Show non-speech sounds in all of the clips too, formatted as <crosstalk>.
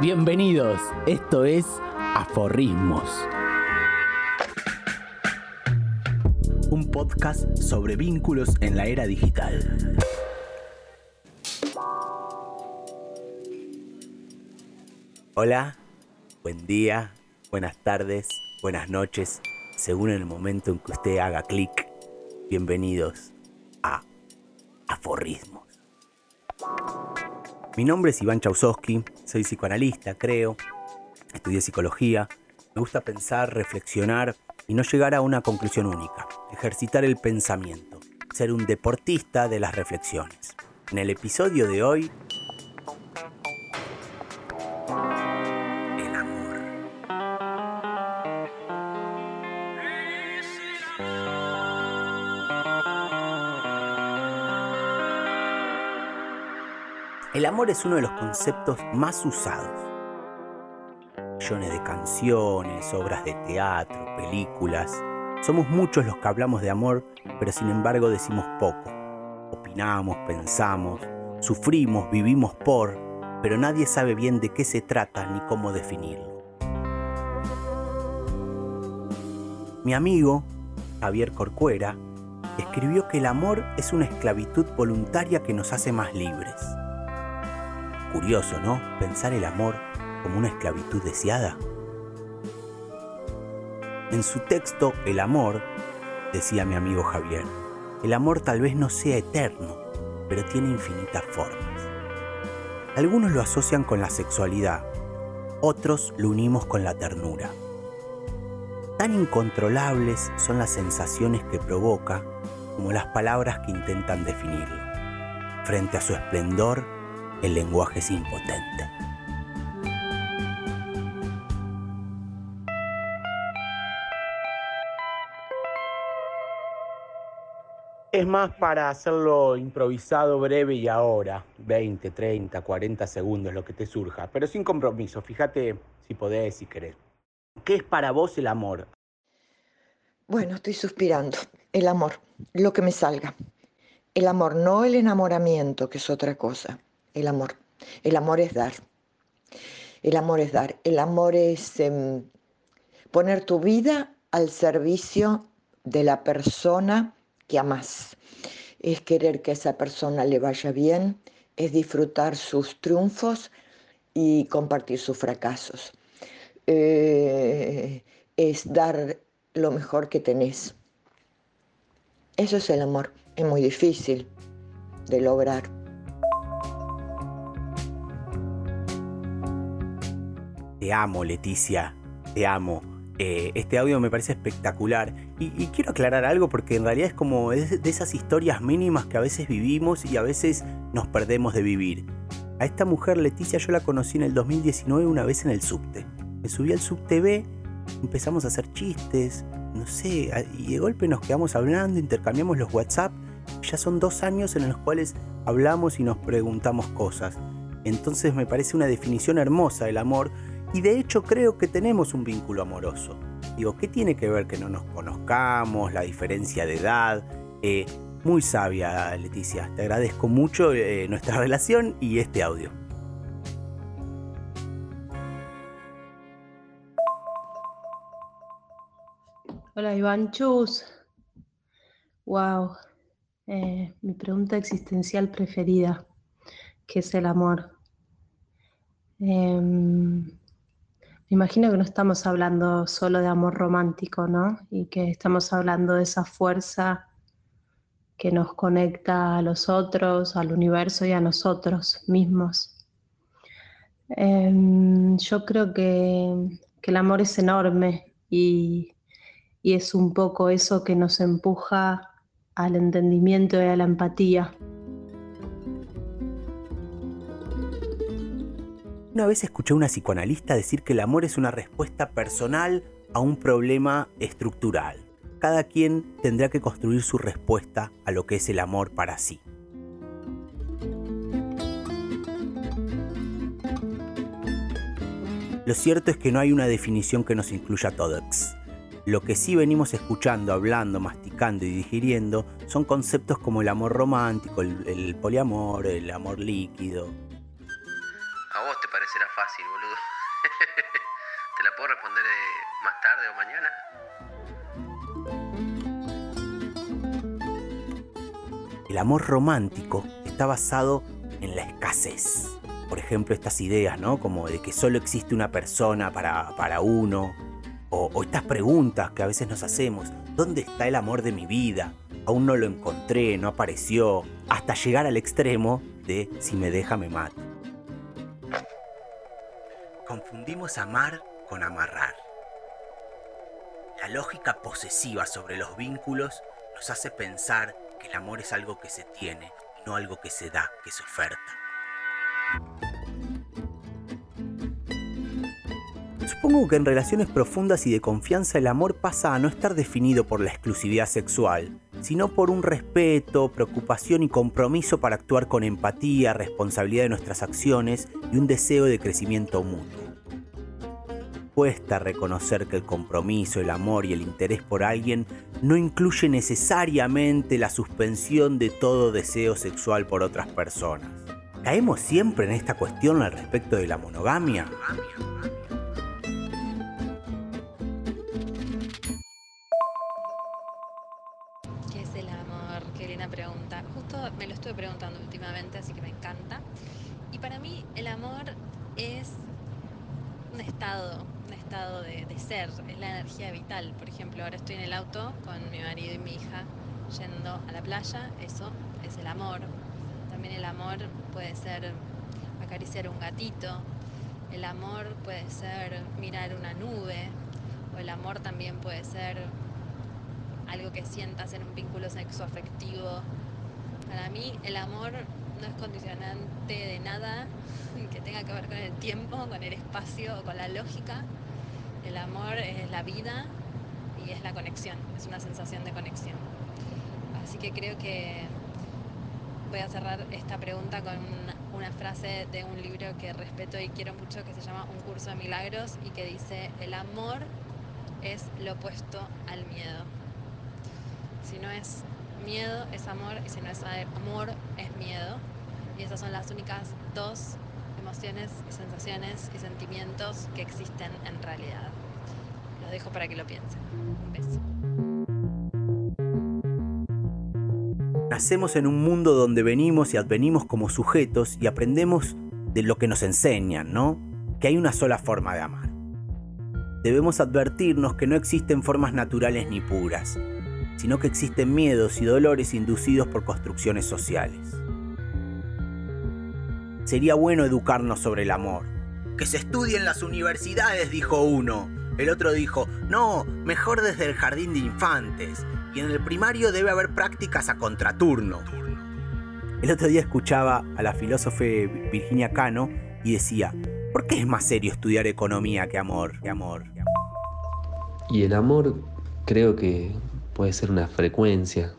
Bienvenidos, esto es Aforrismos. Un podcast sobre vínculos en la era digital. Hola, buen día, buenas tardes, buenas noches, según el momento en que usted haga clic. Bienvenidos a Aforrismos. Mi nombre es Iván Chausowski, soy psicoanalista, creo, estudié psicología, me gusta pensar, reflexionar y no llegar a una conclusión única, ejercitar el pensamiento, ser un deportista de las reflexiones. En el episodio de hoy amor es uno de los conceptos más usados. Millones de canciones, obras de teatro, películas. Somos muchos los que hablamos de amor, pero sin embargo decimos poco. Opinamos, pensamos, sufrimos, vivimos por, pero nadie sabe bien de qué se trata ni cómo definirlo. Mi amigo, Javier Corcuera, escribió que el amor es una esclavitud voluntaria que nos hace más libres. Curioso, ¿no? Pensar el amor como una esclavitud deseada. En su texto, El amor, decía mi amigo Javier, el amor tal vez no sea eterno, pero tiene infinitas formas. Algunos lo asocian con la sexualidad, otros lo unimos con la ternura. Tan incontrolables son las sensaciones que provoca como las palabras que intentan definirlo. Frente a su esplendor, el lenguaje es impotente. Es más para hacerlo improvisado, breve y ahora, 20, 30, 40 segundos, lo que te surja, pero sin compromiso, fíjate si podés, si querés. ¿Qué es para vos el amor? Bueno, estoy suspirando. El amor, lo que me salga. El amor, no el enamoramiento, que es otra cosa. El amor. El amor es dar. El amor es dar. El amor es eh, poner tu vida al servicio de la persona que amas. Es querer que a esa persona le vaya bien, es disfrutar sus triunfos y compartir sus fracasos. Eh, es dar lo mejor que tenés. Eso es el amor. Es muy difícil de lograr. Te amo, Leticia. Te amo. Eh, este audio me parece espectacular. Y, quiero aclarar algo porque en realidad es como de esas historias mínimas que a veces vivimos y a veces nos perdemos de vivir. A esta mujer, Leticia, yo la conocí en el 2019 una vez en el subte. Me subí al subte B, empezamos a hacer chistes, no sé, y de golpe nos quedamos hablando, intercambiamos los WhatsApp. Ya son dos años en los cuales hablamos y nos preguntamos cosas. Entonces me parece una definición hermosa del amor y de hecho creo que tenemos un vínculo amoroso. Digo, ¿qué tiene que ver que no nos conozcamos, la diferencia de edad? Eh, muy sabia, Leticia. Te agradezco mucho eh, nuestra <laughs> relación y este audio. Hola Iván Chus. Wow. Eh, mi pregunta existencial preferida, ¿qué es el amor? Eh, me imagino que no estamos hablando solo de amor romántico, ¿no? Y que estamos hablando de esa fuerza que nos conecta a los otros, al universo y a nosotros mismos. Eh, yo creo que, que, el amor es enorme y, y es un poco eso que nos empuja al entendimiento y a la empatía. Una vez escuché a una psicoanalista decir que el amor es una respuesta personal a un problema estructural. Cada quien tendrá que construir su respuesta a lo que es el amor para sí. Lo cierto es que no hay una definición que nos incluya a todos. Lo que sí venimos escuchando, hablando, masticando y digiriendo son conceptos como el amor romántico, el, el poliamor, el amor líquido. Te parecerá fácil, boludo. <laughs> ¿Te la puedo responder eh, más tarde o mañana? El amor romántico está basado en la escasez. Por ejemplo, estas ideas, ¿no? Como de que solo existe una persona para, para uno. O, o estas preguntas que a veces nos hacemos. ¿Dónde está el amor de mi vida? Aún no lo encontré, no apareció. Hasta llegar al extremo de si me deja me mato. Confundimos amar con amarrar. La lógica posesiva sobre los vínculos nos hace pensar que el amor es algo que se tiene no algo que se da, que se oferta. Supongo que en relaciones profundas y de confianza el amor pasa a no estar definido por la exclusividad sexual, sino por un respeto, preocupación y compromiso para actuar con empatía, responsabilidad de nuestras acciones y un deseo de crecimiento mutuo. Cuesta reconocer que el compromiso, el amor y el interés por alguien no incluye necesariamente la suspensión de todo deseo sexual por otras personas. ¿Caemos siempre en esta cuestión al respecto de la monogamia? Ahora estoy en el auto con mi marido y mi hija yendo a la playa, eso es el amor. También el amor puede ser acariciar un gatito, el amor puede ser mirar una nube, o el amor también puede ser algo que sientas en un vínculo sexoafectivo. Para mí el amor no es condicionante de nada <laughs> que tenga que ver con el tiempo, con el espacio o con la lógica. El amor es la vida y es la conexión, es una sensación de conexión. Así que creo que voy a cerrar esta pregunta con una, frase de un libro que respeto y quiero mucho que se llama Un curso de milagros y que dice, el amor es lo opuesto al miedo. Si no es miedo, es amor, y si no es amor, es miedo. Y esas son las únicas dos emociones sensaciones y sentimientos que existen en realidad. Dejo para que lo piensen. Un beso. Nacemos en un mundo donde venimos y advenimos como sujetos y aprendemos de lo que nos enseñan, ¿no? Que hay una sola forma de amar. Debemos advertirnos que no existen formas naturales ni puras, sino que existen miedos y dolores inducidos por construcciones sociales. Sería bueno educarnos sobre el amor. Que se estudie en las universidades, dijo uno. El otro dijo, no, mejor desde el jardín de infantes. Y en el primario debe haber prácticas a contraturno. El otro día escuchaba a la filósofa Virginia Cano y decía, ¿por qué es más serio estudiar economía que amor? Que amor. Y el amor creo que puede ser una frecuencia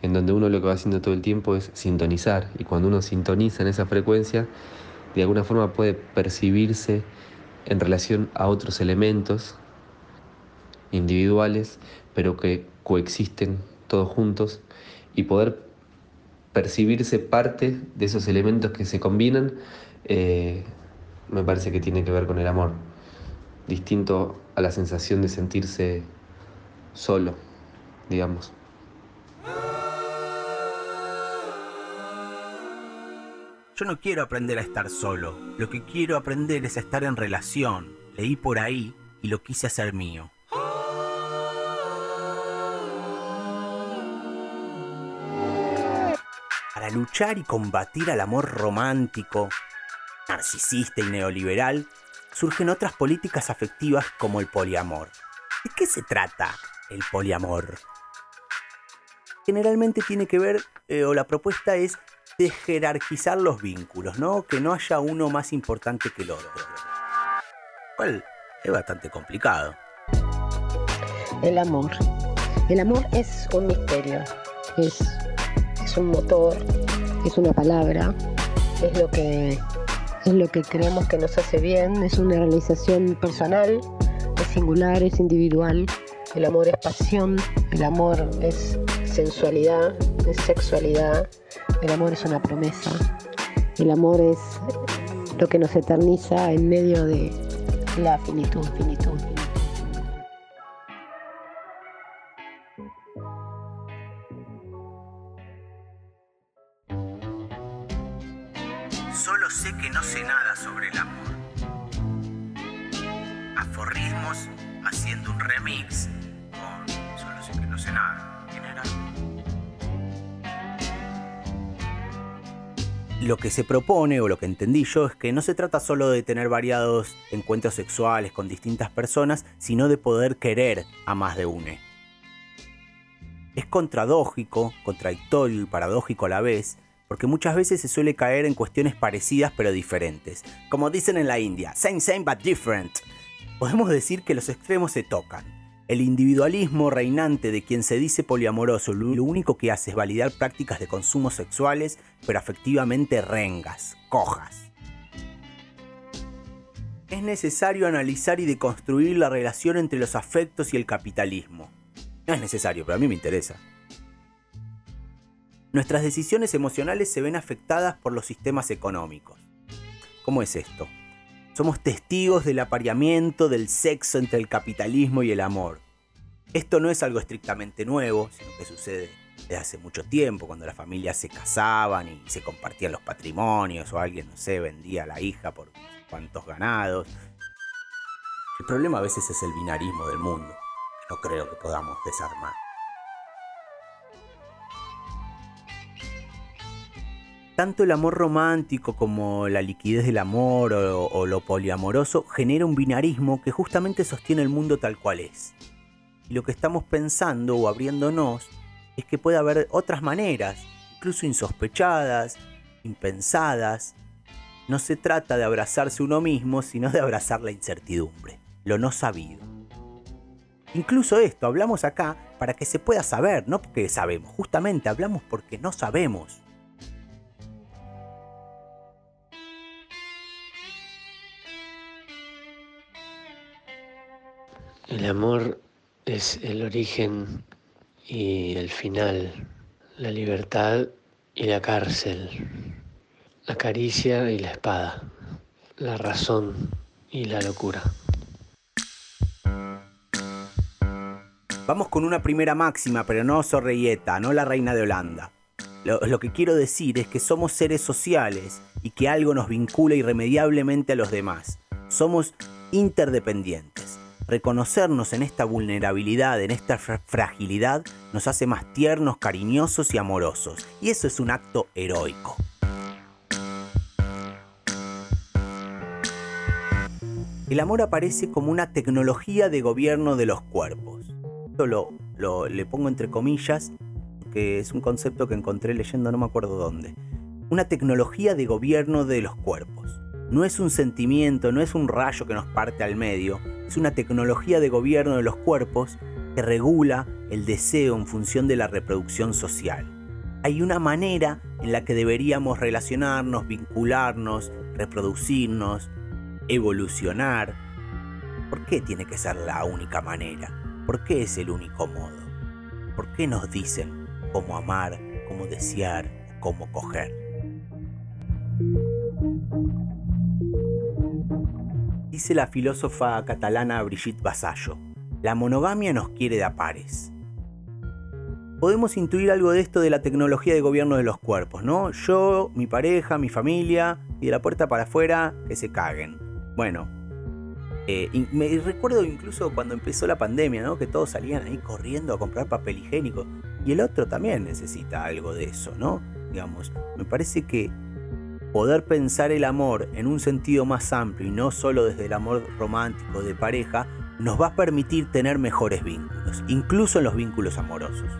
en donde uno lo que va haciendo todo el tiempo es sintonizar y cuando uno sintoniza en esa frecuencia de alguna forma puede percibirse en relación a otros elementos individuales pero que coexisten todos juntos y poder percibirse parte de esos elementos que se combinan eh, me parece que tiene que ver con el amor distinto a la sensación de sentirse solo, digamos. Yo no quiero aprender a estar solo, lo que quiero aprender es a estar en relación. Leí por ahí y lo quise hacer mío. Para luchar y combatir al amor romántico, narcisista y neoliberal, surgen otras políticas afectivas como el poliamor. ¿De qué se trata el poliamor? Generalmente tiene que ver, eh, o la propuesta es de jerarquizar los vínculos, ¿no? Que no haya uno más importante que el otro. Cual es bastante complicado. El amor. El amor es un misterio, es, es un motor, es una palabra, es lo que es lo que creemos que nos hace bien, es una realización personal, es singular, es individual. El amor es pasión, el amor es sensualidad, es sexualidad, el amor es una promesa, el amor es lo que nos eterniza en medio de la finitud, finitud. Se propone, o lo que entendí yo, es que no se trata solo de tener variados encuentros sexuales con distintas personas, sino de poder querer a más de una. Es contradójico, contradictorio y paradójico a la vez, porque muchas veces se suele caer en cuestiones parecidas pero diferentes. Como dicen en la India, same same but different. Podemos decir que los extremos se tocan. El individualismo reinante de quien se dice poliamoroso lo único que hace es validar prácticas de consumo sexuales, pero afectivamente rengas, cojas. Es necesario analizar y deconstruir la relación entre los afectos y el capitalismo. No es necesario, pero a mí me interesa. Nuestras decisiones emocionales se ven afectadas por los sistemas económicos. ¿Cómo es esto? Somos testigos del apareamiento del sexo entre el capitalismo y el amor. Esto no es algo estrictamente nuevo, sino que sucede desde hace mucho tiempo, cuando las familias se casaban y se compartían los patrimonios, o alguien, no sé, vendía a la hija por cuantos ganados. El problema a veces es el binarismo del mundo, no creo que podamos desarmar. Tanto el amor romántico como la liquidez del amor o, lo poliamoroso genera un binarismo que justamente sostiene el mundo tal cual es. Y lo que estamos pensando o abriéndonos es que puede haber otras maneras, incluso insospechadas, impensadas. No se trata de abrazarse uno mismo, sino de abrazar la incertidumbre, lo no sabido. Incluso esto hablamos acá para que se pueda saber, no porque sabemos, justamente hablamos porque no sabemos. El amor es el origen y el final, la libertad y la cárcel, la caricia y la espada, la razón y la locura. Vamos con una primera máxima, pero no Sorreyeta, no la reina de Holanda. Lo, lo, que quiero decir es que somos seres sociales y que algo nos vincula irremediablemente a los demás. Somos interdependientes. Reconocernos en esta vulnerabilidad, en esta fragilidad, nos hace más tiernos, cariñosos y amorosos. Y eso es un acto heroico. El amor aparece como una tecnología de gobierno de los cuerpos. Esto lo, le pongo entre comillas, que es un concepto que encontré leyendo no me acuerdo dónde. Una tecnología de gobierno de los cuerpos. No es un sentimiento, no es un rayo que nos parte al medio, es una tecnología de gobierno de los cuerpos que regula el deseo en función de la reproducción social. Hay una manera en la que deberíamos relacionarnos, vincularnos, reproducirnos, evolucionar. ¿Por qué tiene que ser la única manera? ¿Por qué es el único modo? ¿Por qué nos dicen cómo amar, cómo desear, cómo coger? Dice la filósofa catalana Brigitte Vasallo, la monogamia nos quiere de a pares. Podemos intuir algo de esto de la tecnología de gobierno de los cuerpos, ¿no? Yo, mi pareja, mi familia, y de la puerta para afuera, que se caguen. Bueno, eh, me recuerdo incluso cuando empezó la pandemia, ¿no? Que todos salían ahí corriendo a comprar papel higiénico. Y el otro también necesita algo de eso, ¿no? Digamos, me parece que poder pensar el amor en un sentido más amplio y no solo desde el amor romántico de pareja, nos va a permitir tener mejores vínculos, incluso en los vínculos amorosos.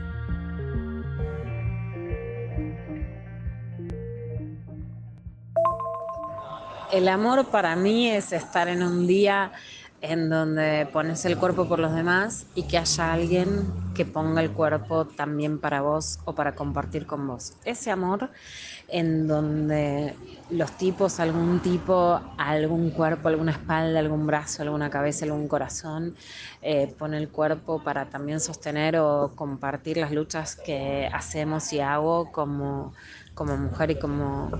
El amor para mí es estar en un día en donde pones el cuerpo por los demás y que haya alguien que ponga el cuerpo también para vos o para compartir con vos. Ese amor en donde los tipos, algún tipo, algún cuerpo, alguna espalda, algún brazo, alguna cabeza, algún corazón, eh, pone el cuerpo para también sostener o compartir las luchas que hacemos y hago como como mujer y como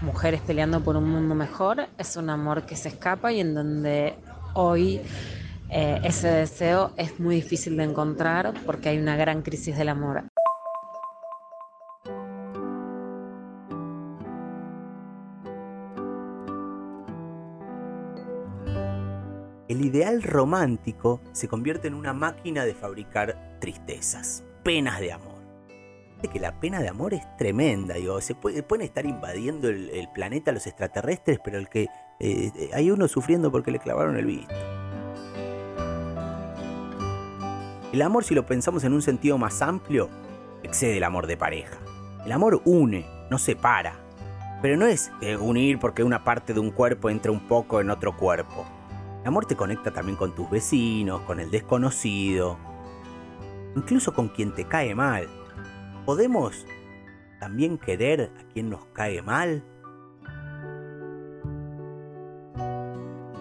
mujeres peleando por un mundo mejor, es un amor que se escapa y en donde hoy eh, ese deseo es muy difícil de encontrar porque hay una gran crisis del amor. Ideal romántico se convierte en una máquina de fabricar tristezas, penas de amor. De que la pena de amor es tremenda, digo, se puede, pueden estar invadiendo el, planeta los extraterrestres, pero el que eh, hay uno sufriendo porque le clavaron el visto. El amor, si lo pensamos en un sentido más amplio, excede el amor de pareja. El amor une, no separa. Pero no es eh, unir porque una parte de un cuerpo entra un poco en otro cuerpo. El amor te conecta también con tus vecinos, con el desconocido, incluso con quien te cae mal. ¿Podemos también querer a quien nos cae mal?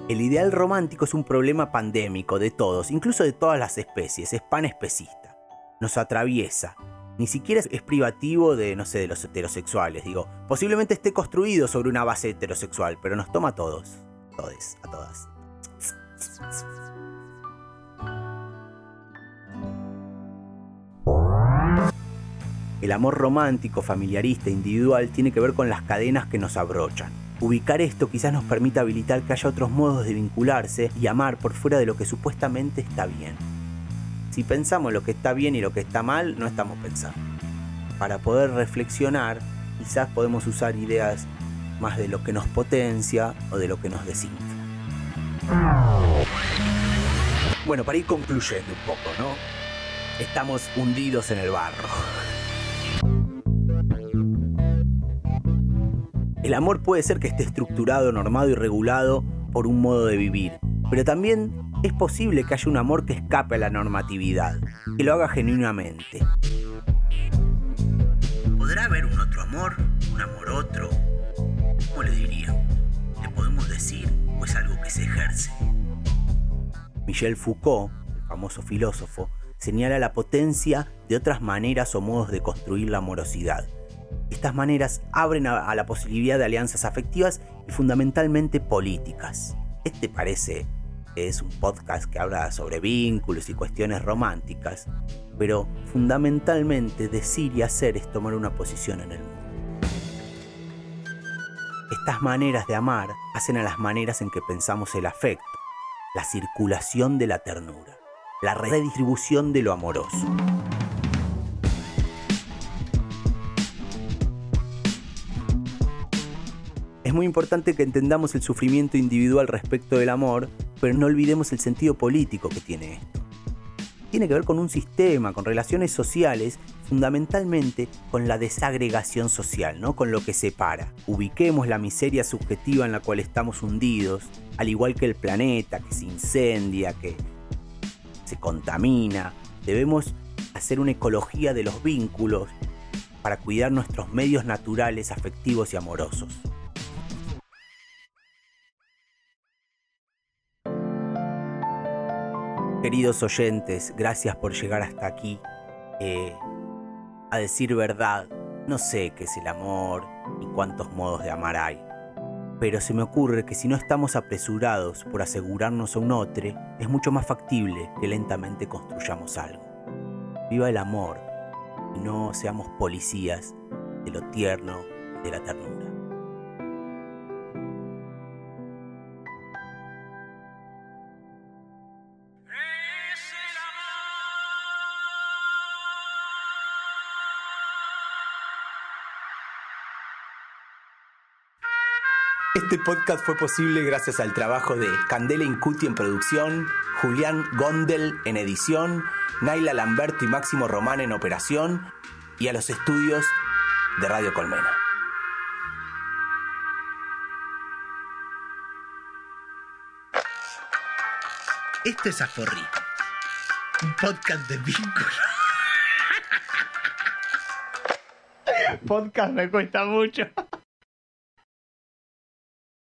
El ideal romántico es un problema pandémico de todos, incluso de todas las especies, es panespecista. Nos atraviesa. Ni siquiera es privativo de, no sé, de los heterosexuales, digo. Posiblemente esté construido sobre una base heterosexual, pero nos toma a todos. Todes, a todas. El amor romántico, familiarista, individual tiene que ver con las cadenas que nos abrochan. Ubicar esto quizás nos permita habilitar que haya otros modos de vincularse y amar por fuera de lo que supuestamente está bien. Si pensamos lo que está bien y lo que está mal, no estamos pensando. Para poder reflexionar, quizás podemos usar ideas más de lo que nos potencia o de lo que nos desinfla. Bueno, para ir concluyendo un poco, ¿no? Estamos hundidos en el barro. El amor puede ser que esté estructurado, normado y regulado por un modo de vivir, pero también es posible que haya un amor que escape a la normatividad, que lo haga genuinamente. ¿Podrá haber un otro amor? ¿Un amor otro? ¿Cómo le diría? ¿Le podemos decir o es algo que se ejerce? Michel Foucault, el famoso filósofo, señala la potencia de otras maneras o modos de construir la amorosidad. Estas maneras abren a, la posibilidad de alianzas afectivas y fundamentalmente políticas. Este parece que es un podcast que habla sobre vínculos y cuestiones románticas, pero fundamentalmente decir y hacer es tomar una posición en el mundo. Estas maneras de amar hacen a las maneras en que pensamos el afecto, la circulación de la ternura, la redistribución de lo amoroso. Es muy importante que entendamos el sufrimiento individual respecto del amor, pero no olvidemos el sentido político que tiene esto. Tiene que ver con un sistema, con relaciones sociales, fundamentalmente con la desagregación social, ¿no? con lo que separa. Ubiquemos la miseria subjetiva en la cual estamos hundidos, al igual que el planeta que se incendia, que se contamina. Debemos hacer una ecología de los vínculos para cuidar nuestros medios naturales, afectivos y amorosos. Queridos oyentes, gracias por llegar hasta aquí. Eh, a decir verdad, no sé qué es el amor ni cuántos modos de amar hay pero se me ocurre que si no estamos apresurados por asegurarnos a un otro, es mucho más factible que lentamente construyamos algo. Viva el amor y no seamos policías de lo tierno y de la ternura. Este podcast fue posible gracias al trabajo de Candela Incuti en producción, Julián Gondel en edición, Naila Lamberto y Máximo Román en operación y a los estudios de Radio Colmena. Esto es Aforri, un podcast de vínculo. podcast me cuesta mucho.